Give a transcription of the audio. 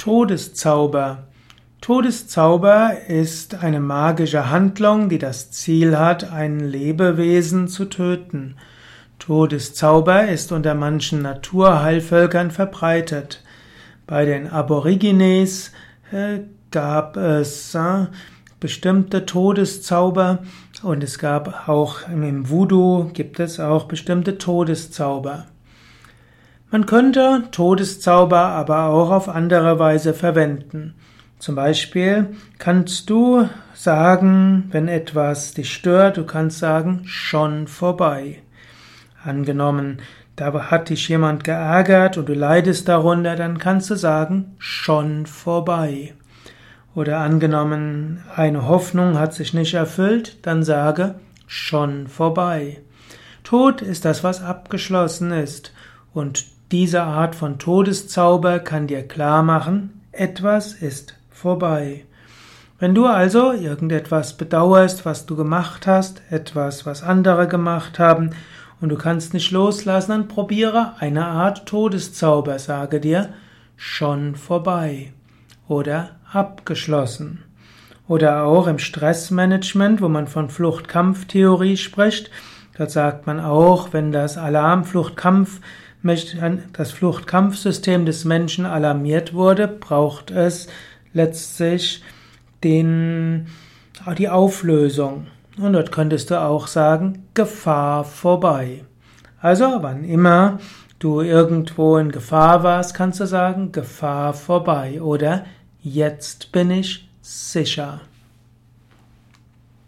Todeszauber. Todeszauber ist eine magische Handlung, die das Ziel hat, ein Lebewesen zu töten. Todeszauber ist unter manchen Naturheilvölkern verbreitet. Bei den Aborigines äh, gab es äh, bestimmte Todeszauber und es gab auch im Voodoo gibt es auch bestimmte Todeszauber. Man könnte Todeszauber aber auch auf andere Weise verwenden. Zum Beispiel kannst du sagen, wenn etwas dich stört, du kannst sagen, schon vorbei. Angenommen, da hat dich jemand geärgert und du leidest darunter, dann kannst du sagen, schon vorbei. Oder angenommen, eine Hoffnung hat sich nicht erfüllt, dann sage, schon vorbei. Tod ist das, was abgeschlossen ist. Und diese Art von Todeszauber kann dir klar machen, etwas ist vorbei. Wenn du also irgendetwas bedauerst, was du gemacht hast, etwas, was andere gemacht haben, und du kannst nicht loslassen, dann probiere eine Art Todeszauber, sage dir, schon vorbei oder abgeschlossen. Oder auch im Stressmanagement, wo man von Fluchtkampftheorie spricht, dort sagt man auch, wenn das Alarm-Fluchtkampf das Fluchtkampfsystem des Menschen alarmiert wurde, braucht es letztlich den, die Auflösung. Und dort könntest du auch sagen, Gefahr vorbei. Also, wann immer du irgendwo in Gefahr warst, kannst du sagen, Gefahr vorbei oder jetzt bin ich sicher.